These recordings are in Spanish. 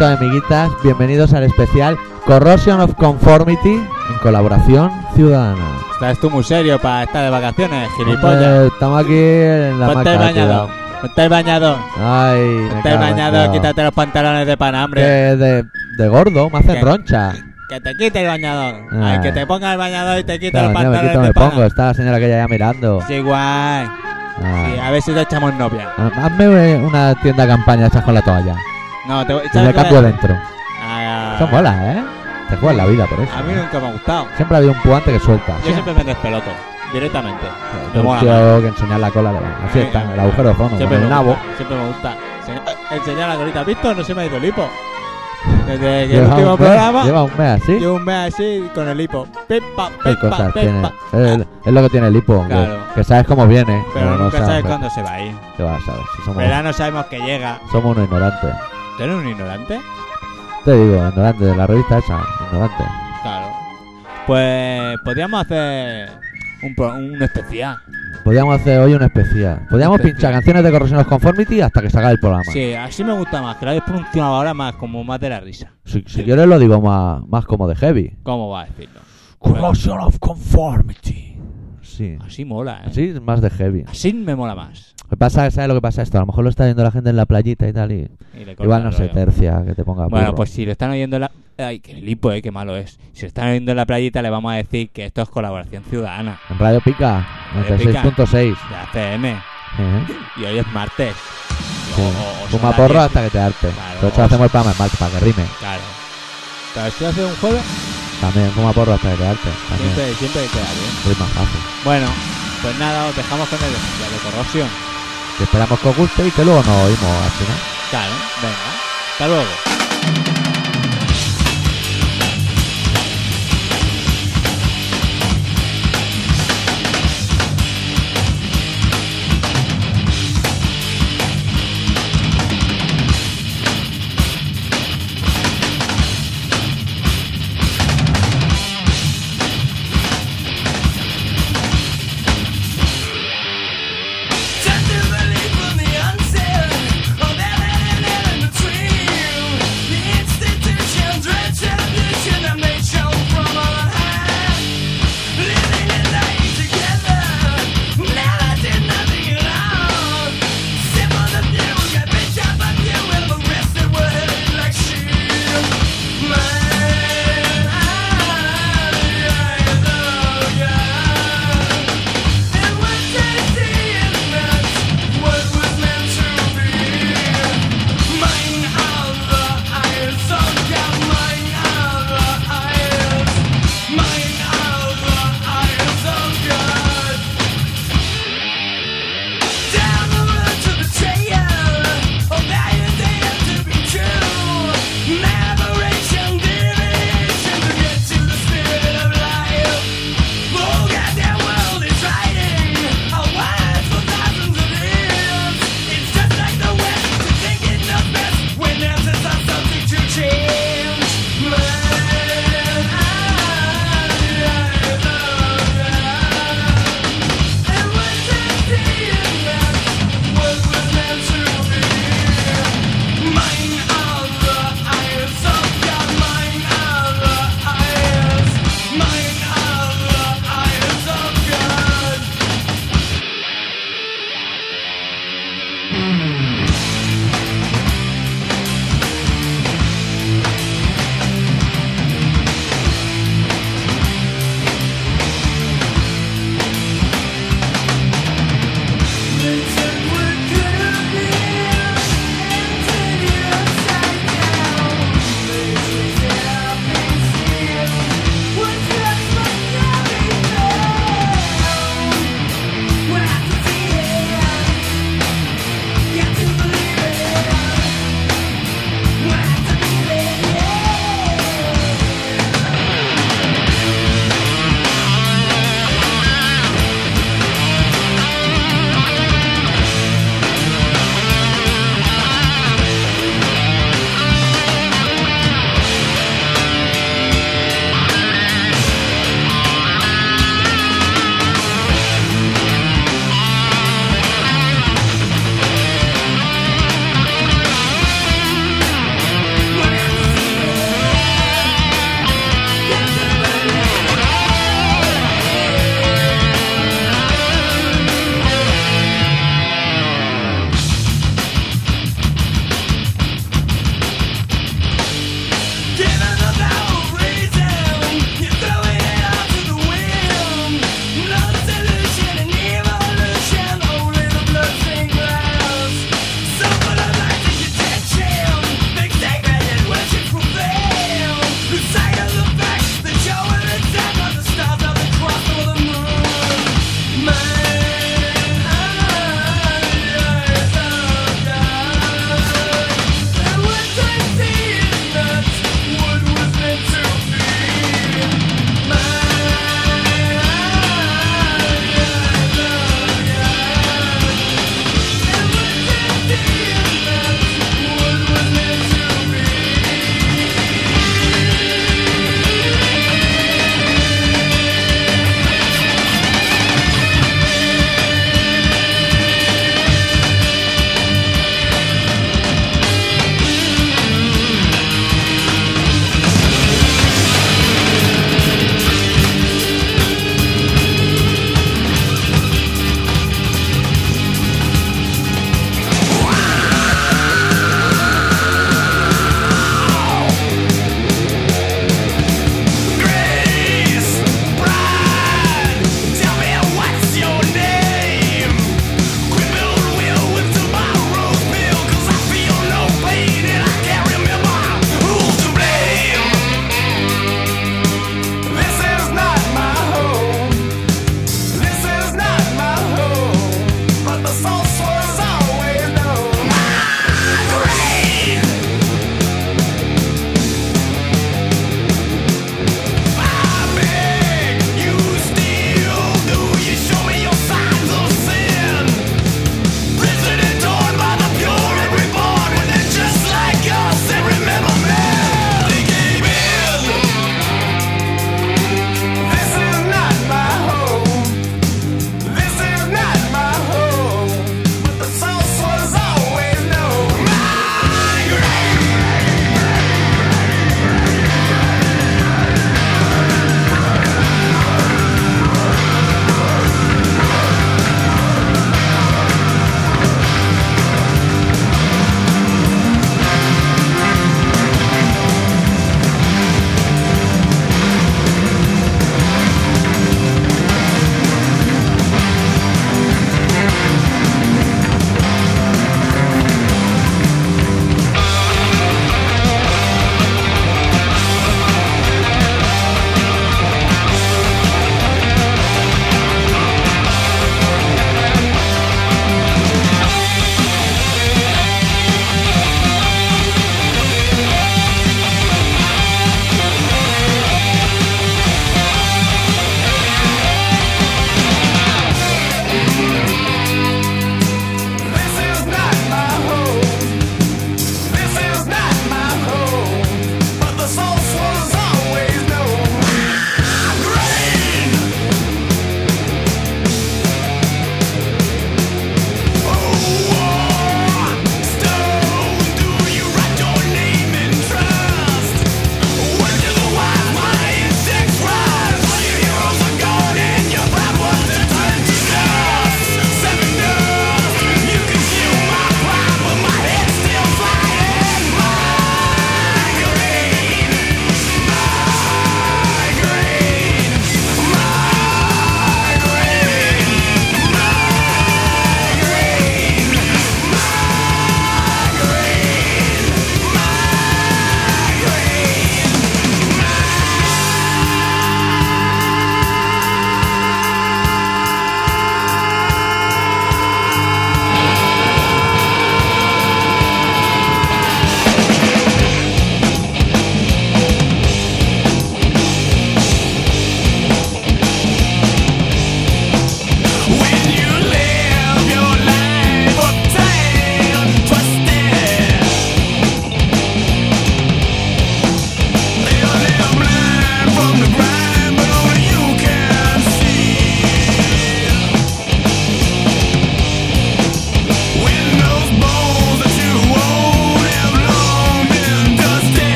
amiguitos amiguitas, bienvenidos al especial Corrosion of Conformity en colaboración ciudadana. Estás tú muy serio para estar de vacaciones, Hombre, gilipollas. estamos aquí en la Ponte el maca, bañador. tío. Ponte el bañador. Ay, me Ponte el cago en bañador, Dios. quítate los pantalones de Que panambre. de, de gordo, me hacen ¿Qué? roncha. Que te quite el bañador. Ah. Ay, que te ponga el bañador y te quite Claro, los ya me pantalones quito, de me pana. pongo. Está la señora que ya mirando. Sí, guay. Ay. Sí, a ver si te echamos novia. Ha- Hazme una tienda campaña echas con la toalla. No, te voy Y ¿sabes me qué? cambio dentro. Ah, Eso mola, ¿eh? Te juegas la vida por eso. A mí ¿eh? nunca me ha gustado. Siempre ha habido un puante que suelta. Yo siempre me despeloto. Directamente. me Un mola tío que enseñar la cola. le va. Así está, en el agujero de fondo, con Siempre el me nabo. gusta. Siempre me gusta. Se- Enseñar la colita. ¿Has visto? No se me ha ido el hipo. Desde que el Lleva último un mes- programa. Lleva un mes así. Llevo un mes así con el hipo. Pepa, ¿Qué pepa, cosas pepa. tiene? Es, es lo que tiene el hipo. que- Claro. Que, sabes cómo viene. Pero no nunca sabes sabes cuándo se va a ir. ¿Qué vas a saber? Si somos, Verano sabemos que llega. somos unos ignorantes. ¿Tú eres un ignorante? Te digo, ignorante de la revista esa. Ignorante. Claro. Pues podríamos hacer un, pro- un especial. Podríamos hacer hoy un especial. Podríamos Especial. pinchar canciones de Corrosion of Conformity hasta que salga el programa. Sí, así me gusta más, que lo habéis pronunciado ahora más, como más de la risa. Si, si quieres lo digo más, más como de heavy. ¿Cómo va a decirlo? Corrosion of Conformity. Sí. Así mola, ¿eh? Así es más de heavy. Así me mola más. Que pasa, ¿sabes lo que pasa esto? A lo mejor lo está viendo la gente en la playita y tal y Y corta igual no se tercia que te ponga Bueno, burro. pues si lo están oyendo en la... Ay, qué lipo, eh, qué malo es. Si lo están oyendo en la playita, le vamos a decir que esto es colaboración ciudadana En Radio Pica, Radio Pica. 96.6. de ACM. ¿eh? Y hoy es martes. Sí. O- o- o Fuma porro hasta que te arte. Claro. Por eso hacemos el programa en martes, para que rime. 10. Claro. Pero si hace un jueves, También, fuma porro hasta que te arte. Siempre, siempre queda bien. rima fácil. Bueno, pues nada, os dejamos con el de corrosión. Que esperamos que os guste y que luego nos oímos al final. Claro, venga. Hasta luego.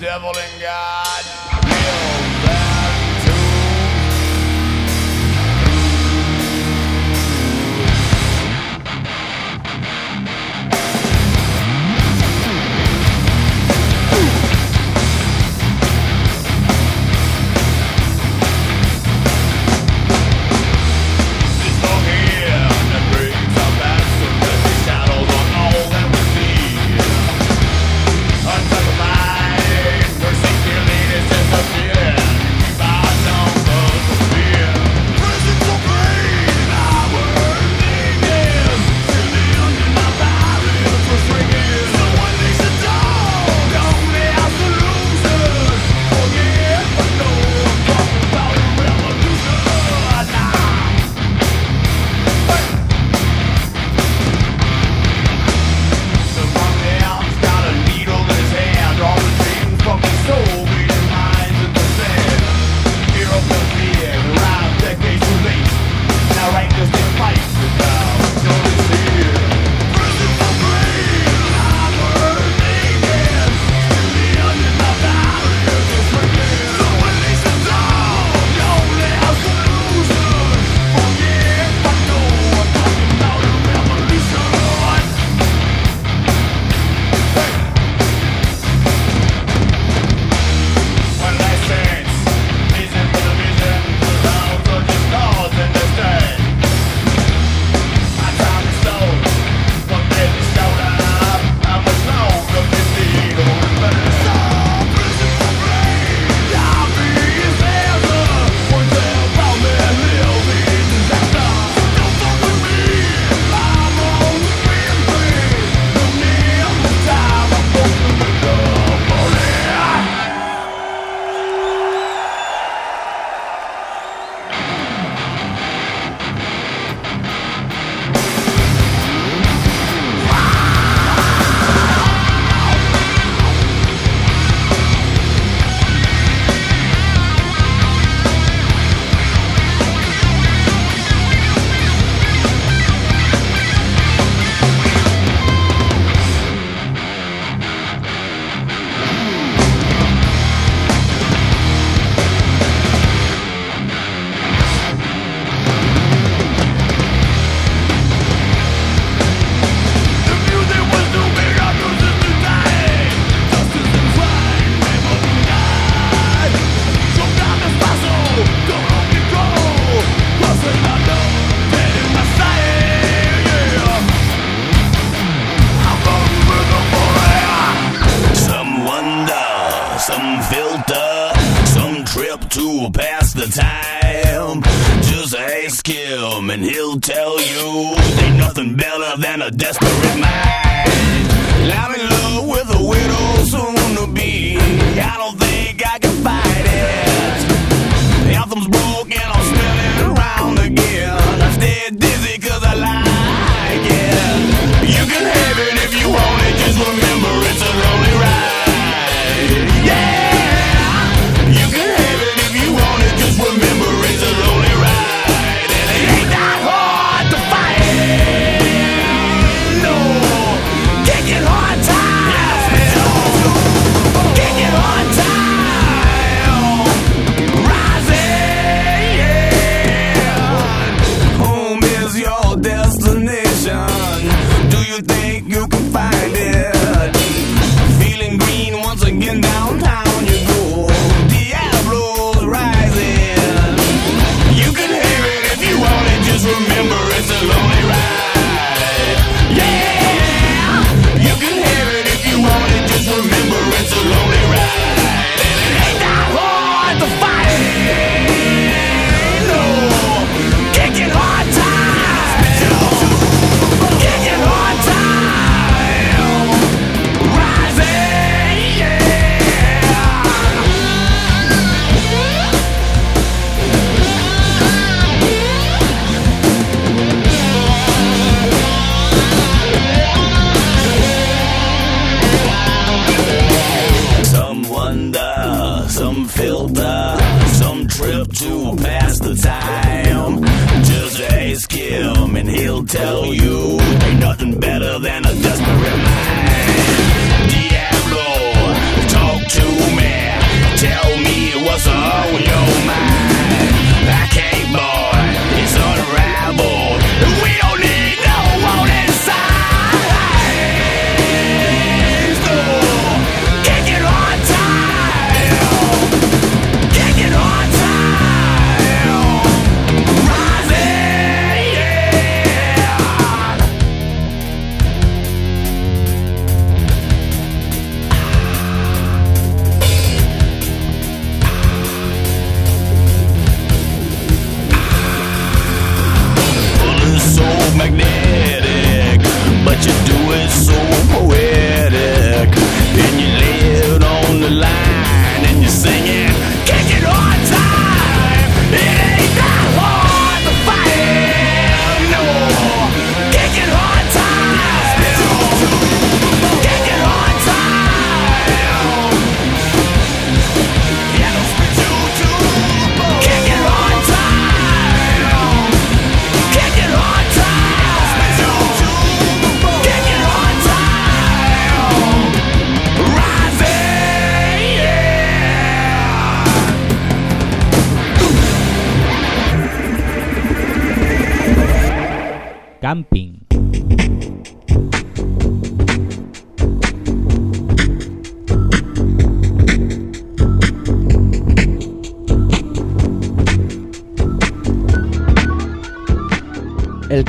devil and God.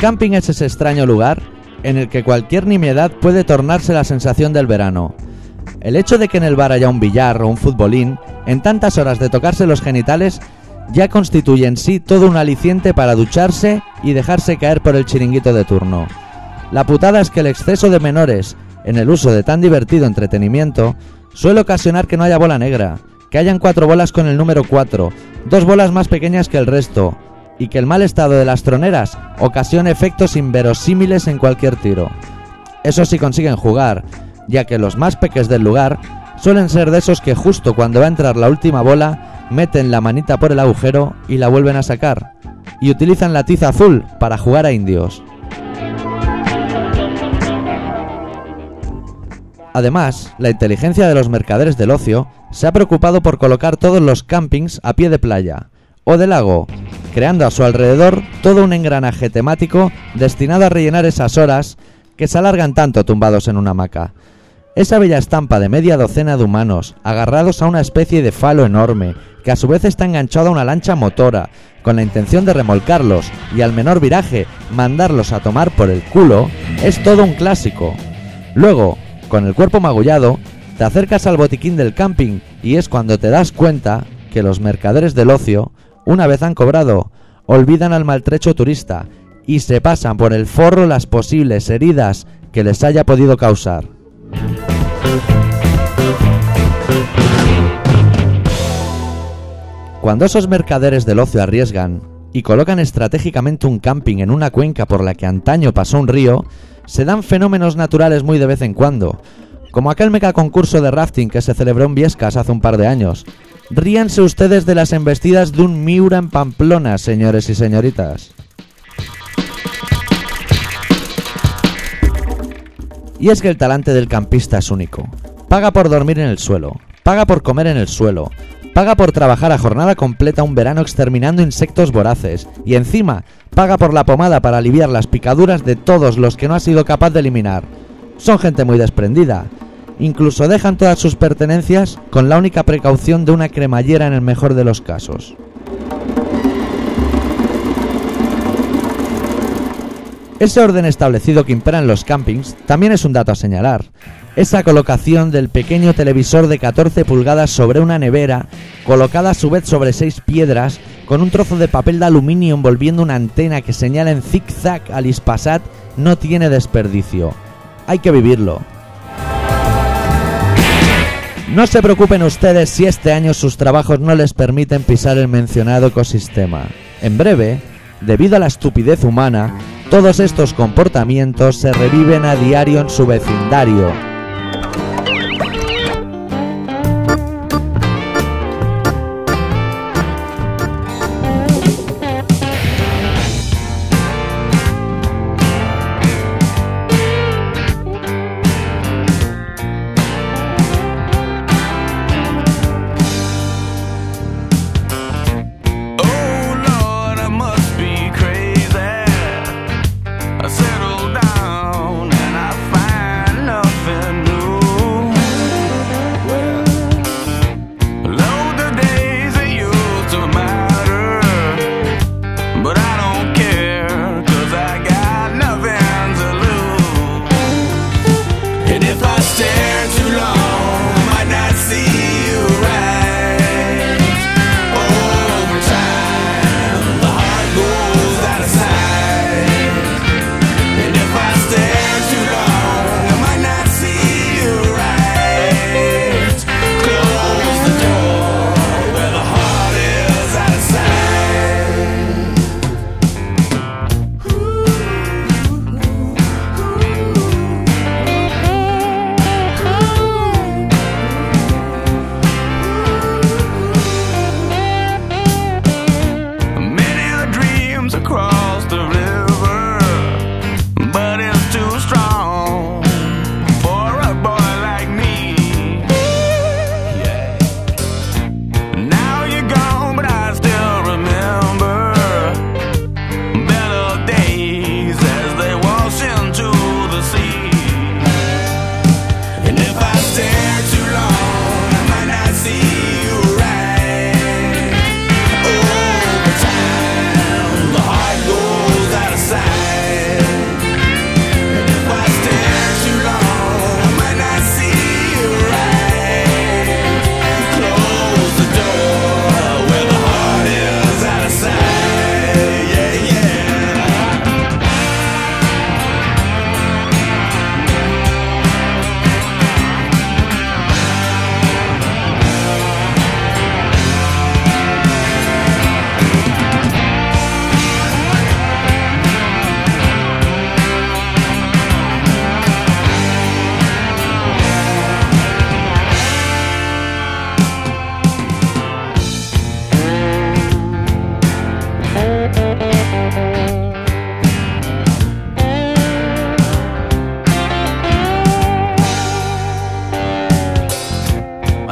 Camping es ese extraño lugar en el que cualquier nimiedad puede tornarse la sensación del verano. El hecho de que en el bar haya un billar o un futbolín, en tantas horas de tocarse los genitales, ya constituye en sí todo un aliciente para ducharse y dejarse caer por el chiringuito de turno. La putada es que el exceso de menores en el uso de tan divertido entretenimiento suele ocasionar que no haya bola negra, que hayan cuatro bolas con el número 4, dos bolas más pequeñas que el resto, y que el mal estado de las troneras ocasione efectos inverosímiles en cualquier tiro. Eso sí consiguen jugar, ya que los más peques del lugar suelen ser de esos que justo cuando va a entrar la última bola meten la manita por el agujero y la vuelven a sacar, y utilizan la tiza azul para jugar a indios. Además, la inteligencia de los mercaderes del ocio se ha preocupado por colocar todos los campings a pie de playa o de lago, creando a su alrededor todo un engranaje temático destinado a rellenar esas horas que se alargan tanto tumbados en una hamaca. Esa bella estampa de media docena de humanos agarrados a una especie de falo enorme, que a su vez está enganchado a una lancha motora, con la intención de remolcarlos y al menor viraje mandarlos a tomar por el culo, es todo un clásico. Luego, con el cuerpo magullado, te acercas al botiquín del camping y es cuando te das cuenta que los mercaderes del ocio, una vez han cobrado, olvidan al maltrecho turista y se pasan por el forro las posibles heridas que les haya podido causar. Cuando esos mercaderes del ocio arriesgan y colocan estratégicamente un camping en una cuenca por la que antaño pasó un río, se dan fenómenos naturales muy de vez en cuando, como aquel mega concurso de rafting que se celebró en Viescas hace un par de años. Ríanse ustedes de las embestidas de un Miura en Pamplona, señores y señoritas. Y es que el talante del campista es único. Paga por dormir en el suelo, paga por comer en el suelo, paga por trabajar a jornada completa un verano exterminando insectos voraces y encima paga por la pomada para aliviar las picaduras de todos los que no ha sido capaz de eliminar. Son gente muy desprendida. Incluso dejan todas sus pertenencias con la única precaución de una cremallera en el mejor de los casos. Ese orden establecido que impera en los campings también es un dato a señalar. Esa colocación del pequeño televisor de 14 pulgadas sobre una nevera, colocada a su vez sobre seis piedras, con un trozo de papel de aluminio envolviendo una antena que señala en zig-zag al Ispasat, no tiene desperdicio. Hay que vivirlo. No se preocupen ustedes si este año sus trabajos no les permiten pisar el mencionado ecosistema. En breve, debido a la estupidez humana, todos estos comportamientos se reviven a diario en su vecindario.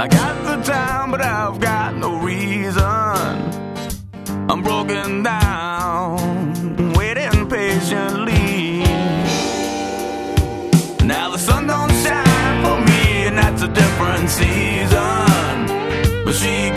Got the time, but I've got no reason. I'm broken down, waiting patiently. Now the sun don't shine for me, and that's a different season. But she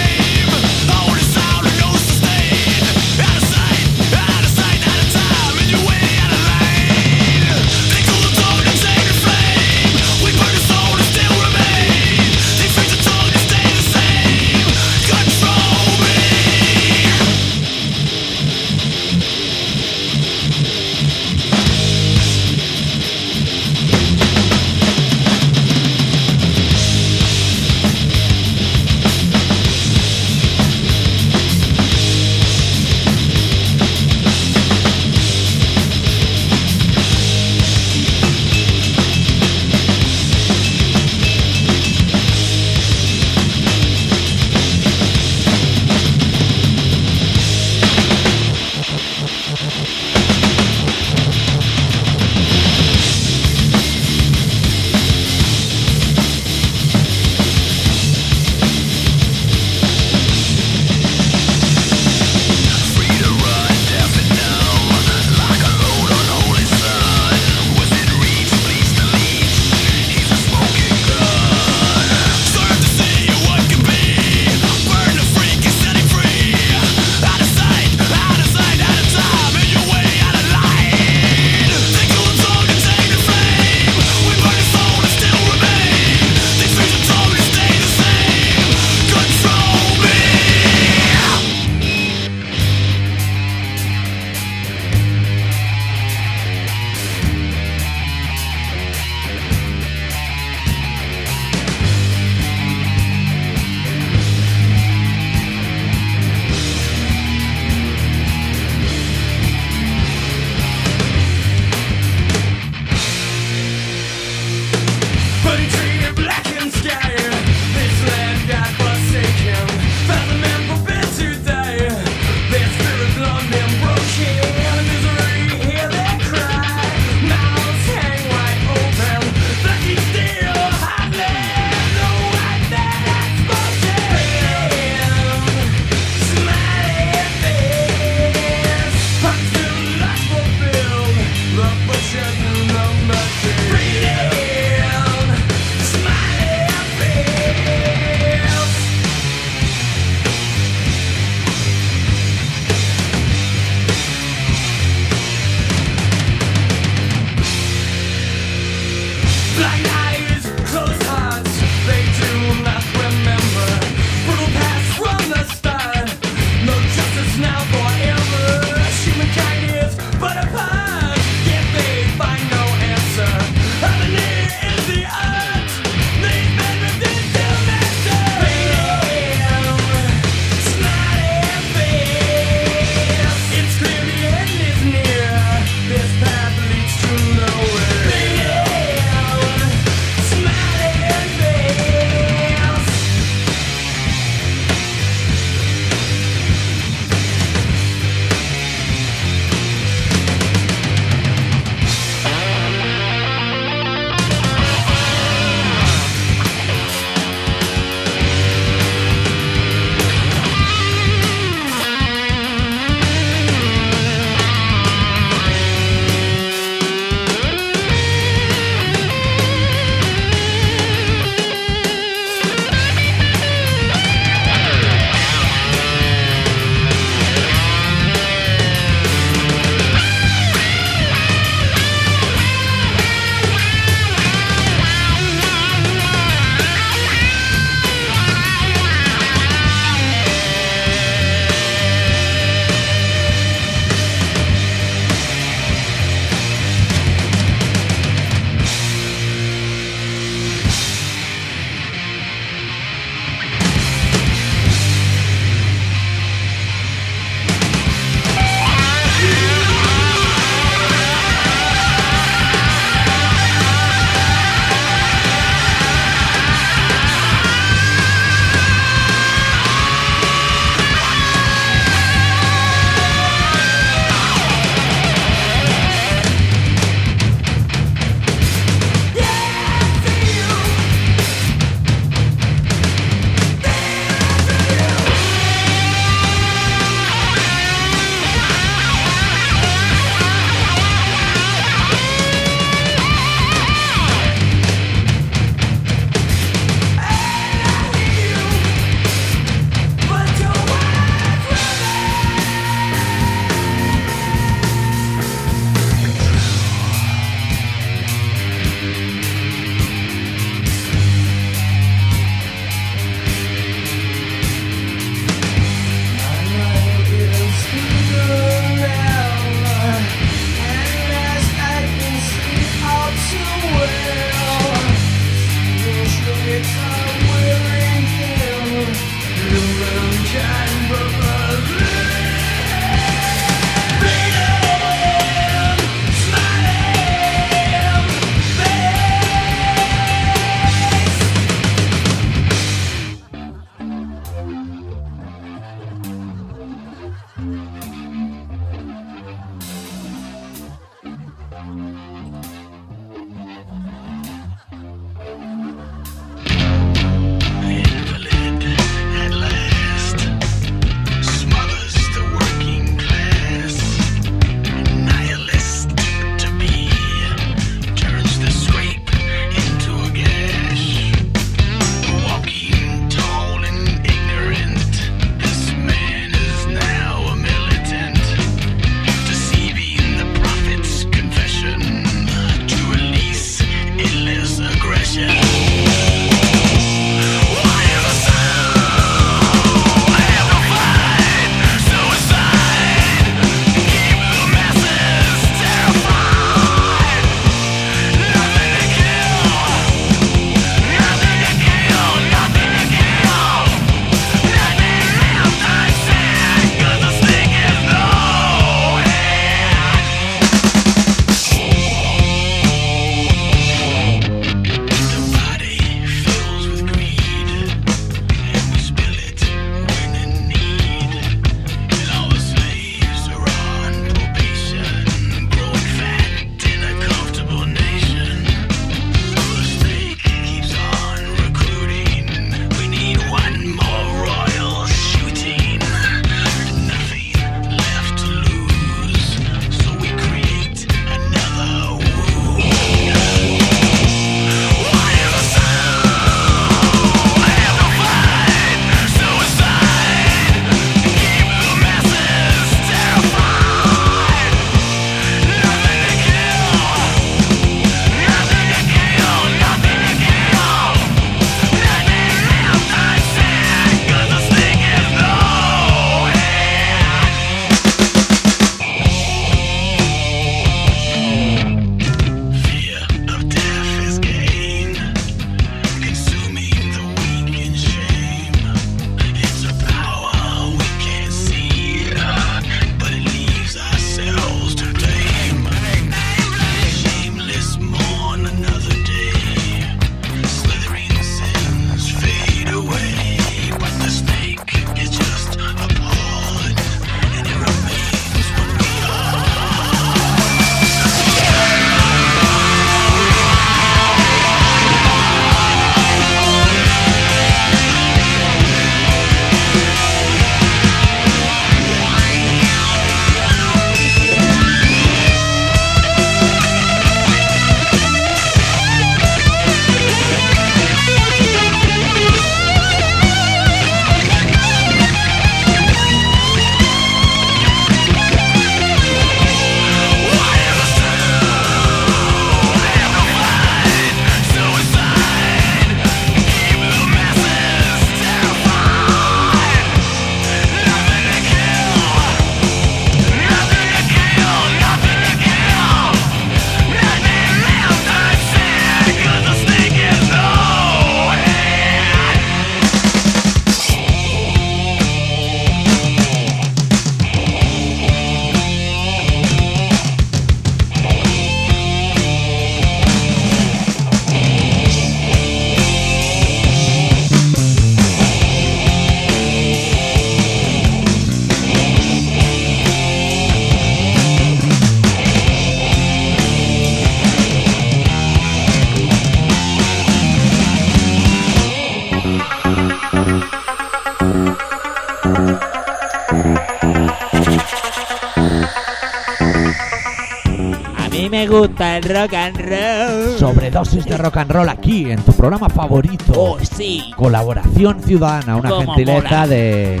rock and roll. Sobredosis de rock and roll aquí, en tu programa favorito. Oh, sí. Colaboración ciudadana, una gentileza mola. de.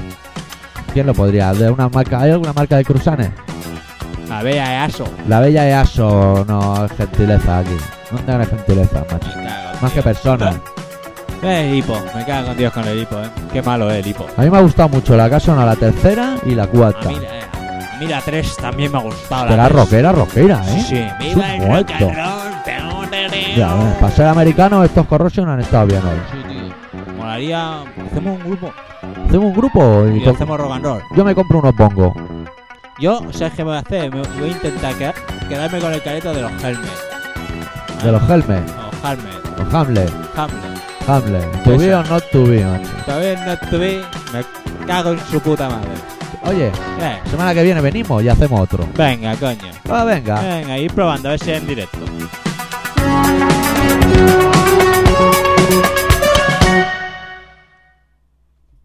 ¿Quién lo podría? ¿De una marca? ¿Hay alguna marca de cruzanes? A ver, a eso. La Bella EASO no es gentileza aquí. No tengan gentileza, macho. Más tío. que personas. Eh, hipo. Me cago con Dios con el hipo, eh. Qué malo es el hipo. A mí me ha gustado mucho la casa la tercera y la A cuarta. mí, eh, a mí la 3 también me ha gustado. Que la era tres. rockera, rockera, ¿eh? sí. Viva el rock muerto. and roll. Ya, eh, para ser americano, estos Corrosion han estado bien hoy. Sí, tío. Molaría. Hacemos un grupo Hacemos un grupo y, y hacemos rock and roll. yo me compro unos bongos. Yo, ¿sabes qué voy a hacer? Me voy a intentar quedar- quedarme con el careto de los helmets. De los Helmet, Los helmets. los Hamlet, Hamlet. Hamlet. To be or not to be, macho. Todavía no estuve. Me cago en su puta madre. Oye, eh. semana que viene venimos y hacemos otro. Venga, coño. Ah, venga. Venga, ir probando a ver si en directo.